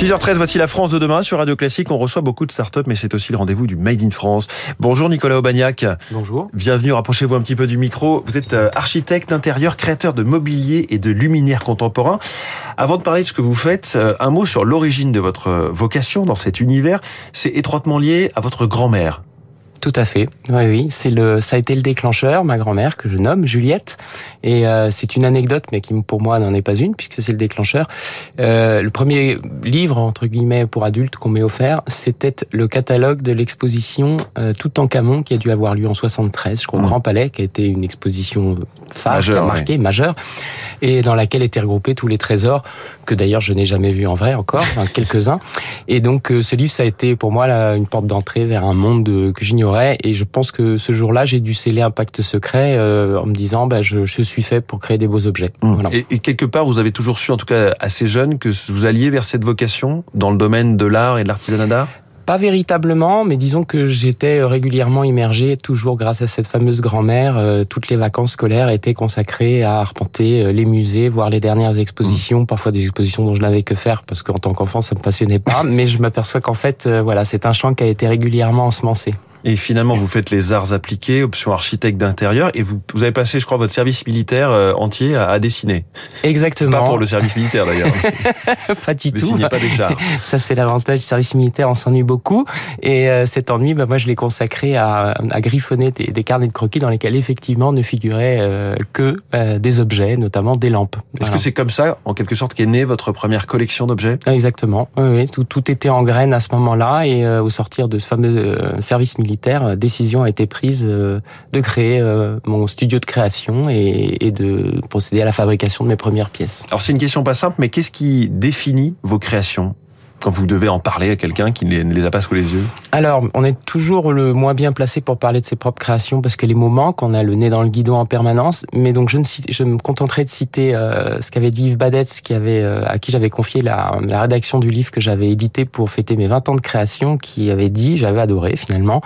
6h13, voici la France de demain sur Radio Classique. On reçoit beaucoup de startups, mais c'est aussi le rendez-vous du Made in France. Bonjour Nicolas Aubagnac. Bonjour. Bienvenue, rapprochez-vous un petit peu du micro. Vous êtes euh, architecte d'intérieur, créateur de mobilier et de luminaires contemporains. Avant de parler de ce que vous faites, euh, un mot sur l'origine de votre euh, vocation dans cet univers. C'est étroitement lié à votre grand-mère. Tout à fait. Oui, oui, c'est le, ça a été le déclencheur, ma grand-mère que je nomme Juliette, et euh, c'est une anecdote, mais qui pour moi n'en est pas une puisque c'est le déclencheur. Euh, le premier livre entre guillemets pour adultes qu'on m'ait offert, c'était le catalogue de l'exposition euh, Tout en Camon qui a dû avoir lieu en 73, je crois, au mmh. Grand Palais, qui a été une exposition phare, Majeur, marquée, majeure, et dans laquelle étaient regroupés tous les trésors que d'ailleurs je n'ai jamais vu en vrai encore, enfin, quelques-uns. Et donc euh, ce livre, ça a été pour moi là, une porte d'entrée vers un monde que j'ignorais et je pense que ce jour-là, j'ai dû sceller un pacte secret euh, en me disant, bah, je, je, suis fait pour créer des beaux objets. Mmh. Voilà. Et, et, quelque part, vous avez toujours su, en tout cas assez jeune, que vous alliez vers cette vocation dans le domaine de l'art et de l'artisanat d'art? Pas véritablement, mais disons que j'étais régulièrement immergé, toujours grâce à cette fameuse grand-mère. Euh, toutes les vacances scolaires étaient consacrées à arpenter euh, les musées, voir les dernières expositions, parfois des expositions dont je n'avais que faire parce qu'en tant qu'enfant ça me passionnait pas. mais je m'aperçois qu'en fait, euh, voilà, c'est un champ qui a été régulièrement ensemencé. Et finalement, vous faites les arts appliqués, option architecte d'intérieur, et vous, vous avez passé, je crois, votre service militaire euh, entier à, à dessiner. Exactement. Pas pour le service militaire d'ailleurs. pas du tout. pas des chars. Ça, c'est l'avantage du service militaire, on s'ennuie beaucoup. Et euh, cet ennui, bah, moi, je l'ai consacré à, à griffonner des, des, carnets de croquis dans lesquels effectivement ne figuraient euh, que euh, des objets, notamment des lampes. Est-ce voilà. que c'est comme ça, en quelque sorte, qu'est née votre première collection d'objets? Exactement. Oui, oui. Tout, tout, était en graines à ce moment-là, et euh, au sortir de ce fameux service militaire militaire, décision a été prise de créer mon studio de création et, et de procéder à la fabrication de mes premières pièces. Alors c'est une question pas simple, mais qu'est-ce qui définit vos créations? Quand vous devez en parler à quelqu'un qui ne les a pas sous les yeux Alors, on est toujours le moins bien placé pour parler de ses propres créations parce que les moments qu'on a le nez dans le guidon en permanence. Mais donc, je, ne cite, je me contenterai de citer euh, ce qu'avait dit Yves Badetz, qui avait, euh, à qui j'avais confié la, la, rédaction du livre que j'avais édité pour fêter mes 20 ans de création, qui avait dit, j'avais adoré finalement,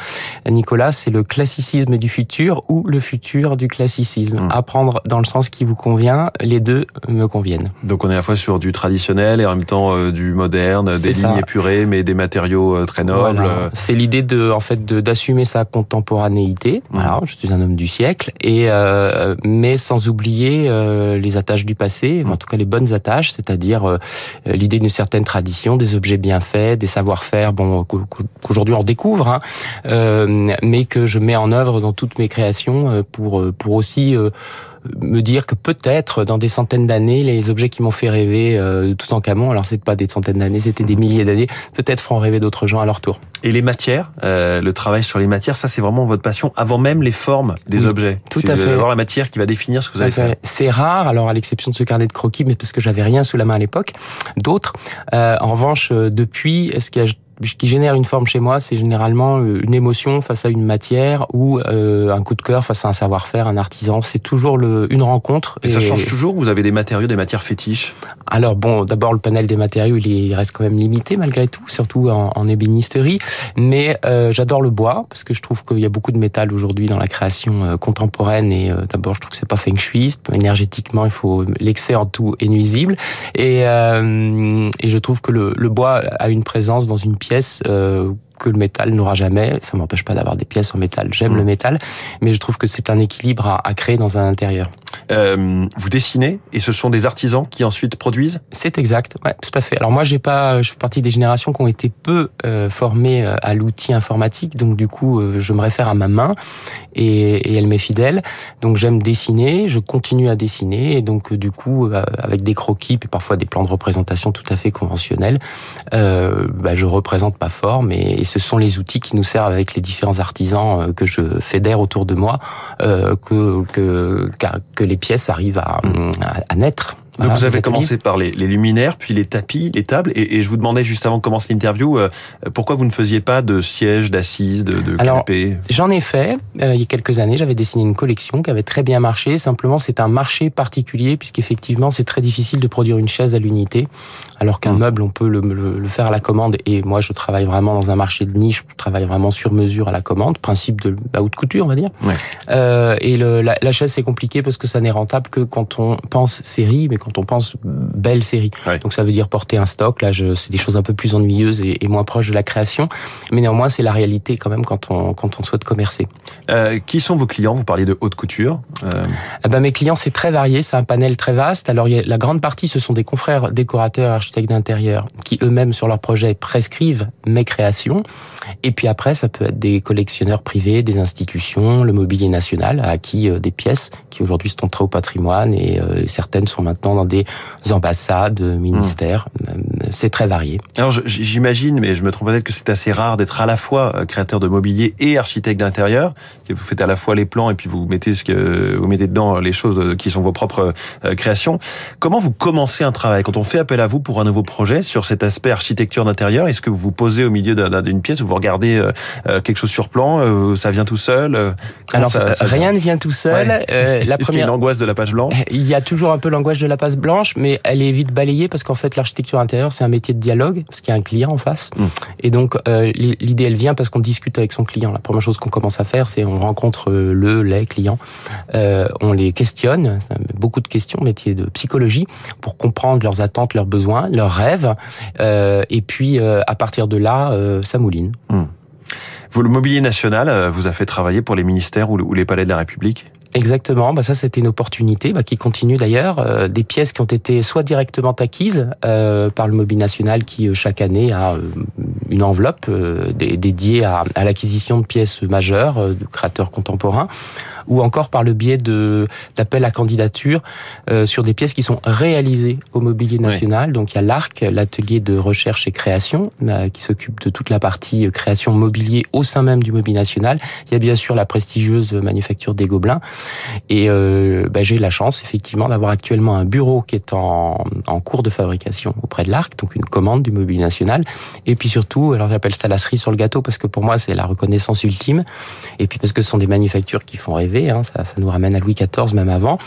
Nicolas, c'est le classicisme du futur ou le futur du classicisme. Mmh? Apprendre dans le sens qui vous convient, les deux me conviennent. Donc, on est à la fois sur du traditionnel et en même temps euh, du moderne des lignes épurées, mais des matériaux euh, très nobles. Voilà. C'est l'idée de, en fait, d'assumer sa contemporanéité. Voilà, je suis un homme du siècle, et euh, mais sans oublier euh, les attaches du passé, en tout cas les bonnes attaches, c'est-à-dire euh, l'idée d'une certaine tradition, des objets bien faits, des savoir-faire, bon, qu'aujourd'hui on découvre, hein, euh, mais que je mets en œuvre dans toutes mes créations euh, pour pour aussi me dire que peut-être dans des centaines d'années, les objets qui m'ont fait rêver euh, tout en camon, alors c'est pas des centaines d'années, c'était des milliers d'années, peut-être feront rêver d'autres gens à leur tour. Et les matières, euh, le travail sur les matières, ça c'est vraiment votre passion avant même les formes des oui, objets. Tout à fait. Avoir la matière qui va définir ce que vous allez faire. C'est rare, alors à l'exception de ce carnet de croquis, mais parce que j'avais rien sous la main à l'époque. D'autres, euh, en revanche, depuis, est-ce qu'il y a qui génère une forme chez moi, c'est généralement une émotion face à une matière ou euh, un coup de cœur face à un savoir-faire, un artisan. C'est toujours le, une rencontre. Et, et, ça change toujours Vous avez des matériaux, des matières fétiches? Alors bon, d'abord le panel des matériaux, il, reste quand même limité malgré tout, surtout en, en ébénisterie. Mais euh, j'adore le bois parce que je trouve qu'il y a beaucoup de métal aujourd'hui dans la création euh, contemporaine. Et euh, d'abord, je trouve que c'est pas feng shui. Énergétiquement, il faut l'excès en tout est nuisible. Et, euh, et je trouve que le, le bois a une présence dans une pièce euh, que le métal n'aura jamais. Ça m'empêche pas d'avoir des pièces en métal. J'aime mmh. le métal, mais je trouve que c'est un équilibre à, à, créer dans un intérieur. Euh, vous dessinez et ce sont des artisans qui ensuite produisent? C'est exact, ouais, tout à fait. Alors moi, j'ai pas, je fais partie des générations qui ont été peu euh, formées euh, à l'outil informatique, donc du coup, euh, je me réfère à ma main et, et elle m'est fidèle. Donc j'aime dessiner, je continue à dessiner et donc du coup, avec des croquis et parfois des plans de représentation tout à fait conventionnels, bah, je représente ma forme et, et ce sont les outils qui nous servent avec les différents artisans que je fédère autour de moi euh, que, que, que les pièces arrivent à naître. Donc voilà, vous avez commencé par les, les, luminaires, puis les tapis, les tables, et, et, je vous demandais juste avant de commencer l'interview, euh, pourquoi vous ne faisiez pas de sièges, d'assises, de, de canapés? J'en ai fait euh, il y a quelques années. J'avais dessiné une collection qui avait très bien marché. Simplement, c'est un marché particulier puisqu'effectivement, c'est très difficile de produire une chaise à l'unité, alors qu'un mmh. meuble, on peut le, le, le, faire à la commande. Et moi, je travaille vraiment dans un marché de niche. Je travaille vraiment sur mesure à la commande, principe de la haute couture, on va dire. Ouais. Euh, et le, la, la, chaise, c'est compliqué parce que ça n'est rentable que quand on pense série, mais quand on pense belle série. Donc ça veut dire porter un stock. Là, c'est des choses un peu plus ennuyeuses et, moins proches de la création. Mais néanmoins, c'est la réalité quand même quand on, quand on souhaite commercer. Euh, qui sont vos clients? Vous parliez de haute couture. Euh... Eh ben, mes clients, c'est très varié. C'est un panel très vaste. Alors, y a, la grande partie, ce sont des confrères décorateurs, architectes d'intérieur, qui eux-mêmes, sur leur projet, prescrivent mes créations. Et puis après, ça peut être des collectionneurs privés, des institutions, le mobilier national, à qui euh, des pièces qui aujourd'hui sont entrées au patrimoine et certaines sont maintenant dans des ambassades, ministères. Mmh. C'est très varié. Alors, j'imagine, mais je me trompe peut-être que c'est assez rare d'être à la fois euh, créateur de mobilier et architecte d'intérieur. Vous faites à la fois les plans et puis vous mettez ce que vous mettez dedans les choses qui sont vos propres créations. Comment vous commencez un travail? Quand on fait appel à vous pour un nouveau projet sur cet aspect architecture d'intérieur Est-ce que vous vous posez au milieu d'une pièce ou vous regardez quelque chose sur plan Ça vient tout seul Alors rien ne vient tout seul. la première. Y a l'angoisse de la page blanche? Il y a toujours un peu l'angoisse de la page blanche, mais elle est vite balayée parce qu'en fait l'architecture intérieure c'est un métier de dialogue parce qu'il y a un client en face. Hmm. Et donc euh, l'idée elle vient parce qu'on discute avec son client. La première chose qu'on commence à faire c'est on rencontre le les clients, euh, on les questionne, beaucoup de questions, métier de psychologie pour comprendre leurs attentes, leurs besoins, leurs rêves, euh, et puis euh, à partir de là ça mouline. Hmm. Vous, le mobilier national vous a fait travailler pour les ministères ou les palais de la République? Exactement, bah ça c'était une opportunité bah, qui continue d'ailleurs. Euh, des pièces qui ont été soit directement acquises euh, par le Mobilier National qui euh, chaque année a euh, une enveloppe dédiée à, à l'acquisition de pièces majeures de créateurs contemporains, ou encore par le biais de d'appels à candidature sur des pièces qui sont réalisées au Mobilier National. Donc il y a l'ARC, l'atelier de recherche et création, qui s'occupe de toute la partie création mobilier au sein même du Mobilier National. Il y a bien sûr la prestigieuse manufacture des Gobelins. Et euh, bah, j'ai la chance effectivement d'avoir actuellement un bureau qui est en, en cours de fabrication auprès de l'Arc, donc une commande du Mobilier National. Et puis surtout, alors j'appelle ça la cerise sur le gâteau parce que pour moi c'est la reconnaissance ultime. Et puis parce que ce sont des manufactures qui font rêver, hein, ça, ça, nous ramène à Louis XIV même avant.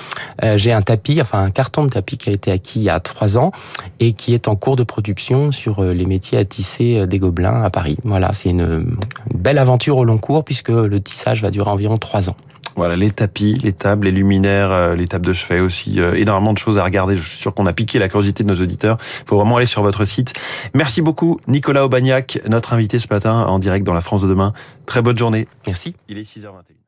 Euh, j'ai un tapis, enfin un carton de tapis qui a été acquis il y a trois ans et qui est en cours de production sur euh, les métiers à tisser euh, des Gobelins à Paris. Voilà, c'est une, une belle aventure au long cours puisque le tissage va durer environ trois ans. Voilà, les tapis, les tables, les luminaires, euh, les tables de chevet aussi, euh, énormément de choses à regarder. Je suis sûr qu'on a piqué la curiosité de nos auditeurs. Il faut vraiment aller sur votre site. Merci beaucoup, Nicolas Aubagnac, notre invité ce matin en direct dans la France de demain. Très bonne journée. Merci. Il est 6h21.